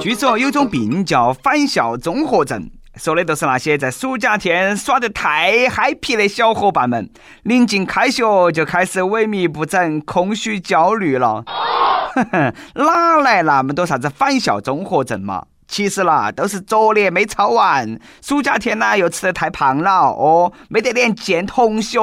据说有种病叫返校综合症，说的都是那些在暑假天耍得太嗨皮的小伙伴们，临近开学就开始萎靡不振、空虚焦虑了。哼哼，哪来那么多啥子返校综合症嘛？其实啦，都是作业没抄完，暑假天呢又吃得太胖了哦，没得脸见同学。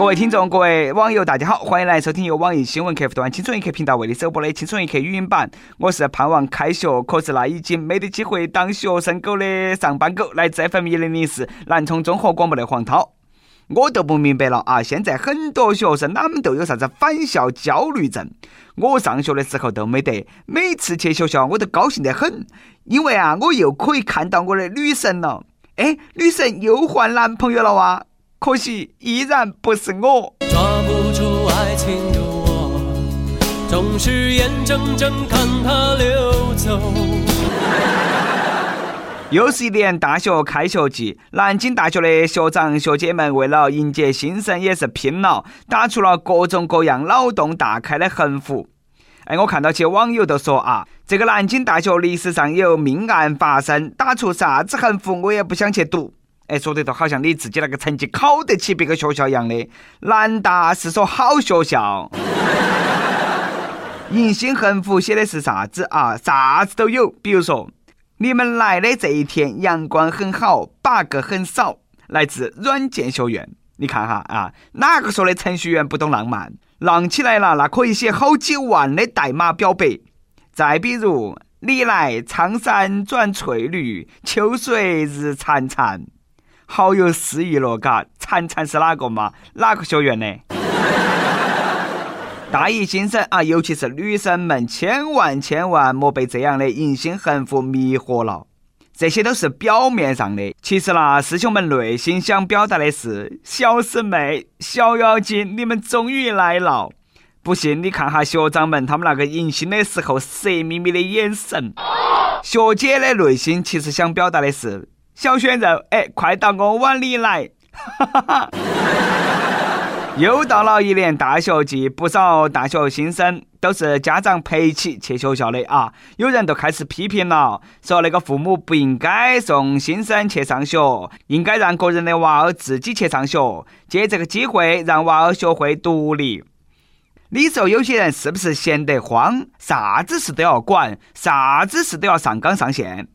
各位听众，各位网友，大家好，欢迎来收听由网易新闻客户端“青春一刻”频道为你首播的《青春一刻》语音版。我是盼望开学，可是那已经没得机会当学生狗的上班狗，来自 FM 一零零四南充综合广播的黄涛。我都不明白了啊！现在很多学生哪们都有啥子返校焦虑症？我上学的时候都没得，每次去学校我都高兴得很，因为啊，我又可以看到我的女神了。哎，女神又换男朋友了哇！可惜依然不是我。抓不住爱情的我，总是眼睁睁看它溜走。又是一年大学开学季，南京大学的学长学姐们为了迎接新生也是拼了，打出了各种各样脑洞大开的横幅。哎，我看到些网友都说啊，这个南京大学历史上有命案发生，打出啥子横幅我也不想去读。哎，说的都好像你自己那个成绩考得起别个学校一样的。南大是所好学校。迎新横幅写的是啥子啊？啥子都有。比如说，你们来的这一天阳光很好，bug 很少。来自软件学院。你看哈啊，哪个说的程序员不懂浪漫？浪起来了，那可以写好几万的代码表白。再比如，你来苍山转翠绿，秋水日潺潺。好有诗意了，嘎！灿灿是哪个嘛？哪个学院的？大一新生啊，尤其是女生们，千万千万莫被这样的迎新横幅迷惑了。这些都是表面上的，其实啦，师兄们内心想表达的是：小师妹、小妖精，你们终于来了！不信你看哈，学长们他们那个迎新的时候色眯眯的眼神。学姐的内心其实想表达的是。小鲜肉，哎，快到我碗里来！又到了一年大学季，不少大学新生都是家长陪起去学校的啊。有人都开始批评了，说那个父母不应该送新生去上学，应该让个人的娃儿自己去上学，借这个机会让娃儿学会独立。你说有些人是不是闲得慌？啥子事都要管，啥子事都要上纲上线？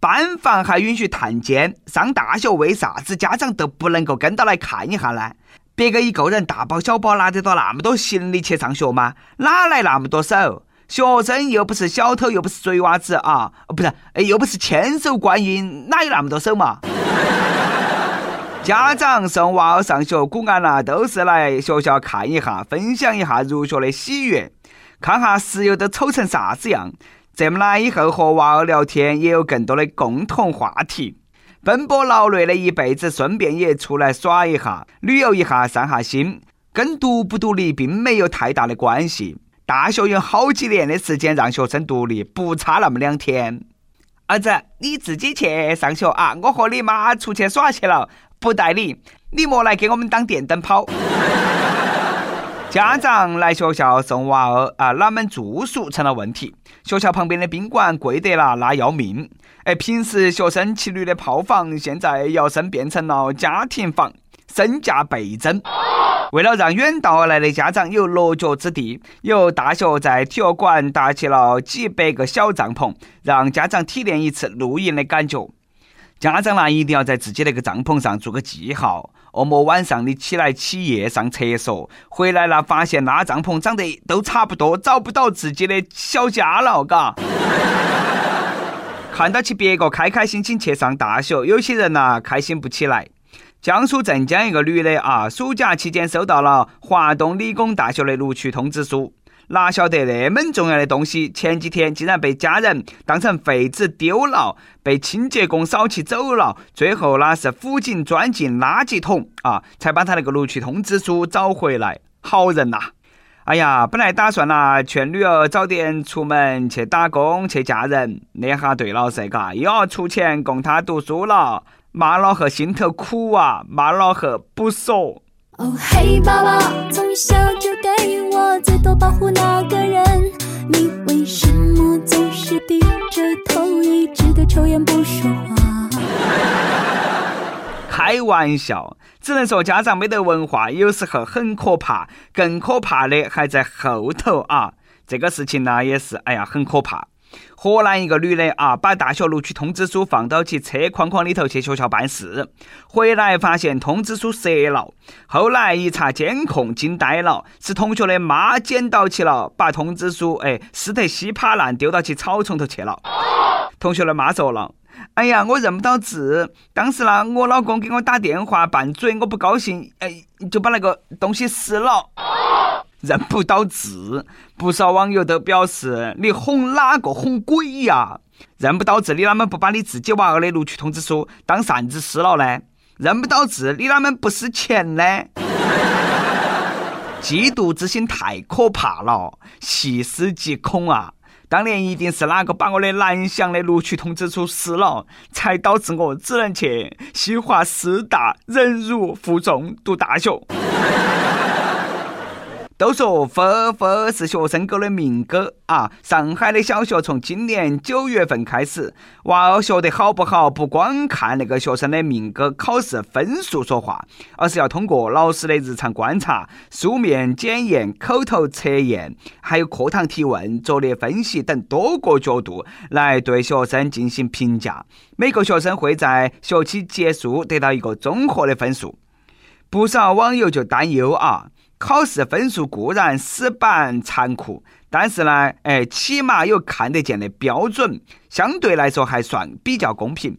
班房还允许探监，上大学为啥子家长都不能够跟到来看一下呢？别个一个人大包小包拿得到那么多行李去上学吗？哪来那么多手？学生又不是小偷，又不是贼娃子啊！不是，哎又不是千手观音，哪有那么多手嘛？家长送娃儿上学，古安啦，都是来学校看一下，分享一下入学的喜悦，看下室友都丑成啥子样。这么啦以后和娃儿聊天也有更多的共同话题，奔波劳累的一辈子，顺便也出来耍一下，旅游一下，散下心，跟独不独立并没有太大的关系。大学有好几年的时间让学生独立，不差那么两天。儿子，你自己去上学啊，我和你妈出去耍去了，不带你，你莫来给我们当电灯泡。家长来学校送娃儿啊，哪们住宿成了问题？学校旁边的宾馆贵得啦，那要命！哎，平时学生骑驴的炮房，现在摇身变成了家庭房，身价倍增。为了让远道而来的家长有落脚之地，有大学在体育馆搭起了几百个小帐篷，让家长体验一次露营的感觉。家长呢，一定要在自己那个帐篷上做个记号。恶魔晚上你起来起夜上厕所，回来了发现那帐篷长得都差不多，找不到自己的小家了，嘎。看到起别个开开心心去上大学，有些人呐开心不起来。江苏镇江一个女的啊，暑假期间收到了华东理工大学的录取通知书。哪晓得那么重要的东西，前几天竟然被家人当成废纸丢了，被清洁工扫起走了，最后那是辅警钻进垃圾桶啊，才把他那个录取通知书找回来。好人呐！哎呀，本来打算呐劝女儿早点出门去打工去嫁人，那下对了噻，嘎，又要出钱供他读书了，妈老汉心头苦啊，妈老汉不说。哦嘿，宝宝，从小就给最多保护那个人你为什么总是低着头一直的抽烟不说话？开玩笑只能说家长没得文化有时候很可怕更可怕的还在后头啊这个事情呢也是哎呀很可怕。河南一个女的啊，把大学录取通知书放到其车筐筐里头去学校办事，回来发现通知书折了。后来一查监控，惊呆了，是同学的妈捡到起了，把通知书哎撕得稀巴烂，丢到起草丛头去了。同学的妈说了：“哎呀，我认不到字，当时呢，我老公给我打电话拌嘴，我不高兴，哎，就把那个东西撕了。”认不到字，不少网友都表示：“你哄哪个哄鬼呀？认不到字，你啷们不把你自己娃儿的录取通知书当扇子撕了呢？认不到字，你啷们不撕钱呢？”嫉妒之心太可怕了，细思极恐啊！当年一定是哪个把我的蓝翔的录取通知书撕了，才导致我只能去西华师大忍辱负重读大学。都说分分是学生狗的命狗啊！上海的小学从今年九月份开始，娃儿学得好不好，不光看那个学生的命狗考试分数说话，而是要通过老师的日常观察、书面检验、口头测验，还有课堂提问、作业分析等多个角度来对学生进行评价。每个学生会在学期结束得到一个综合的分数。不少网友就担忧啊。考试分数固然死板残酷，但是呢，哎，起码有看得见的标准，相对来说还算比较公平。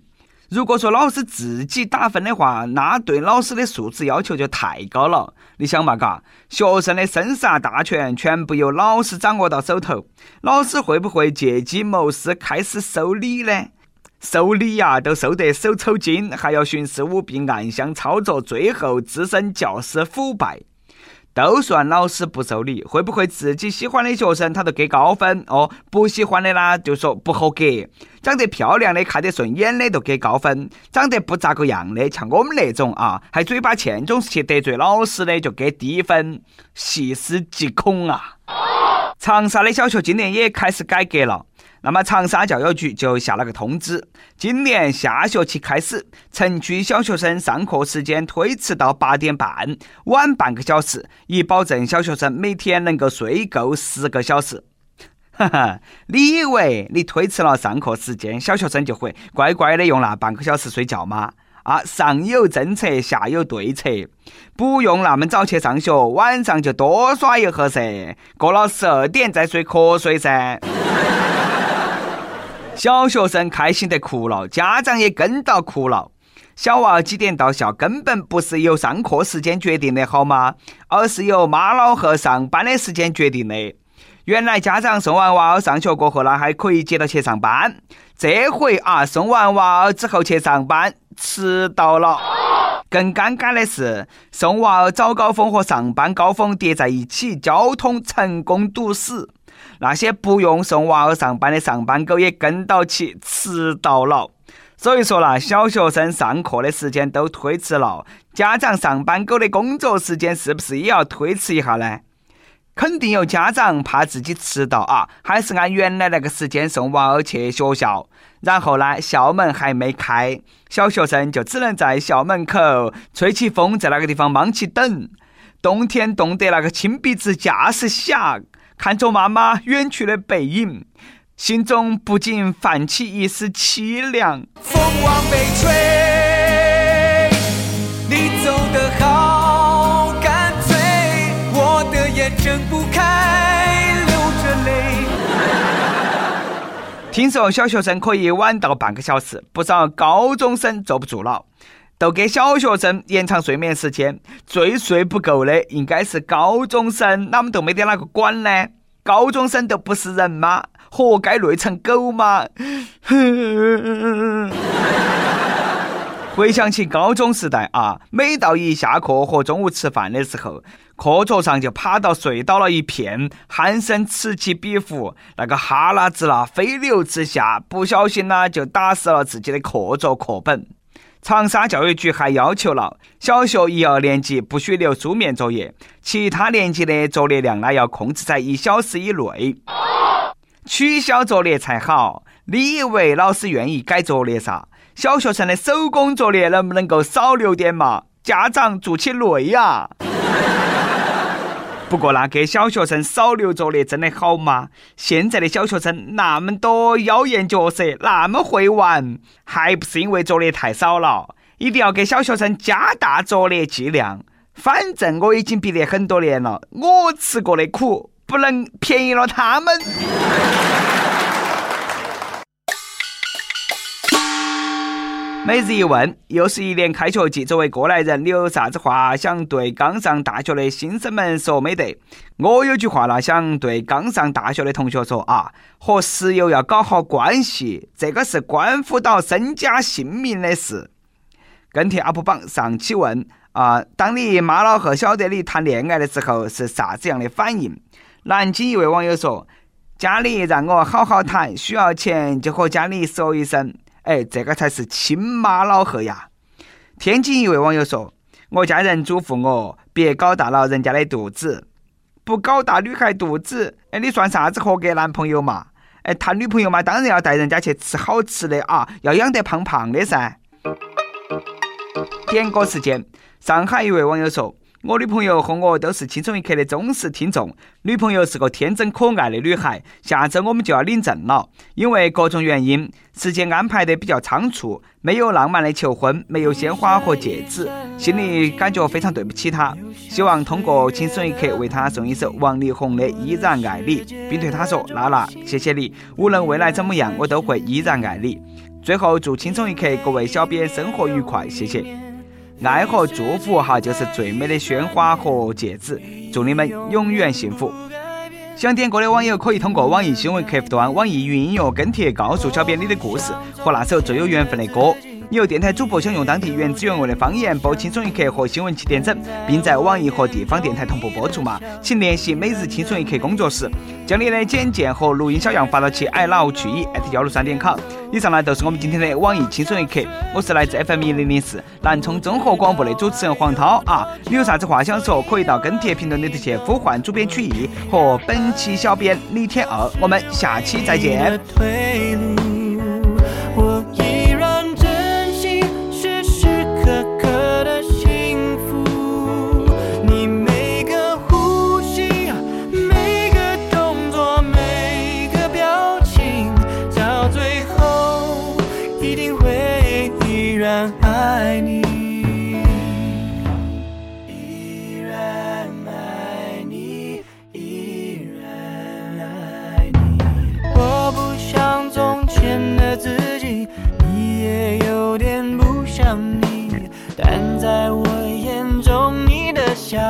如果说老师自己打分的话，那对老师的素质要求就太高了。你想嘛，嘎，学生的生杀大权全部由老师掌握到手头，老师会不会借机谋私开始收礼呢？收礼呀，都收得手抽筋，还要徇私舞弊、暗箱操作，最后滋生教师腐败。都算老师不收礼，会不会自己喜欢的学生他都给高分哦？不喜欢的呢，就说不合格。长得漂亮的、看得顺眼的都给高分，长得不咋个样的，像我们那种啊，还嘴巴欠，总是去得罪老师的，就给低分。细思极恐啊！长沙的小学今年也开始改革了。那么长沙教育局就下了个通知，今年下学期开始，城区小学生上课时间推迟到八点半，晚半个小时，以保证小学生每天能够睡够十个小时。哈哈，你以为你推迟了上课时间，小学生就会乖乖的用那半个小时睡觉吗？啊，上有政策，下有对策，不用那么早去上学，晚上就多耍一会噻，过了十二点再睡瞌睡噻。小学生开心得哭了，家长也跟到哭了。小娃几点到校，根本不是由上课时间决定的，好吗？而是由妈老汉上班的时间决定的。原来家长送完娃儿上学过后呢，还可以接着去上班。这回啊，送完娃儿之后去上班，迟到了。更尴尬的是，送娃儿早高峰和上班高峰叠在一起，交通成功堵死。那些不用送娃儿上班的上班狗也跟到起迟到了，所以说啦，小学生上课的时间都推迟了，家长上班狗的工作时间是不是也要推迟一下呢？肯定有家长怕自己迟到啊，还是按原来那个时间送娃儿去学校，然后呢，校门还没开，小学生就只能在校门口吹起风，在那个地方忙起等，冬天冻得那个亲鼻子架势下。看着妈妈远去的背影，心中不禁泛起一丝凄凉。风往北吹，你走得好干脆，我的眼睁不开，流着泪。听说小学生可以晚到半个小时，不少高中生坐不住了，都给小学生延长睡眠时间。最睡不够的应该是高中生，哪们都没得哪个管呢？高中生都不是人吗？活该累成狗吗？回想起高中时代啊，每到一下课和中午吃饭的时候，课桌上就趴到睡倒了一片，鼾声此起彼伏，那个哈喇子啦飞流直下，不小心呢就打湿了自己的课桌课本。长沙教育局还要求了，小学一二年级不许留书面作业，其他年级的作业量呢要控制在一小时以内，取消作业才好。你以为老师愿意改作业啥？小学生的手工作业能不能够少留点嘛？家长做起累呀！不过呢给小学生少留作业真的好吗？现在的小学生那么多妖艳角色，那么会玩，还不是因为作业太少了？一定要给小学生加大作业剂量。反正我已经毕业很多年了，我吃过的苦不能便宜了他们。每日一问，又是一年开学季。作为过来人，你有啥子话想对刚上大学的新生们说没得？我有句话呢，想对刚上大学的同学说啊：和室友要搞好关系，这个是关乎到身家性命的事。跟帖 UP 榜上期问啊：当你妈老汉晓得你谈恋爱的时候是啥子样的反应？南京一位网友说：家里让我好好谈，需要钱就和家里说一声。哎，这个才是亲妈老汉呀！天津一位网友说：“我家人嘱咐我别搞大了人家的肚子，不搞大女孩肚子，哎，你算啥子合格男朋友嘛？哎，谈女朋友嘛，当然要带人家去吃好吃的啊，要养得胖胖的噻。”点歌时间，上海一位网友说。我女朋友和我都是轻松一刻的忠实听众。女朋友是个天真可爱的女孩。下周我们就要领证了，因为各种原因，时间安排得比较仓促，没有浪漫的求婚，没有鲜花和戒指，心里感觉非常对不起她。希望通过轻松一刻为她送一首王力宏的《依然爱你》，并对她说：“娜娜，谢谢你，无论未来怎么样，我都会依然爱你。”最后祝轻松一刻各位小编生活愉快，谢谢。爱和祝福哈，就是最美的鲜花和戒指，祝你们永远幸福。想点歌的网友可以通过网易新闻客户端、网易云音乐跟帖告诉小编你的故事和那首最有缘分的歌。有电台主播想用当地原汁原味的方言播《轻松一刻》和新闻七点整，并在网易和地方电台同步播出吗？请联系每日轻松一刻工作室，将你的简介和录音小样发到其 i love 去一幺六三点 com。以上呢，就是我们今天的网易轻松一刻。我是来自 FM 一零零四南充综合广播的主持人黄涛啊！你有啥子话想说，可以到跟帖评论里头去呼唤主编曲艺和本期小编李天二。我们下期再见。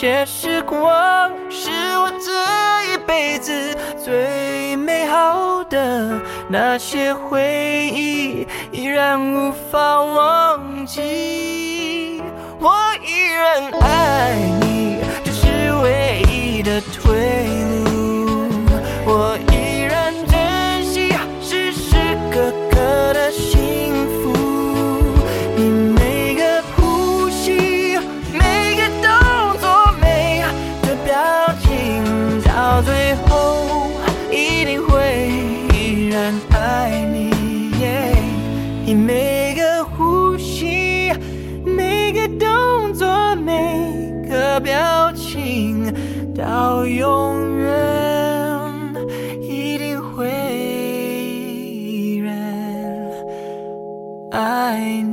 些时光是我这一辈子最美好的，那些回忆依然无法忘记。我依然爱你，这是唯一的退路。永远一定会依然爱你。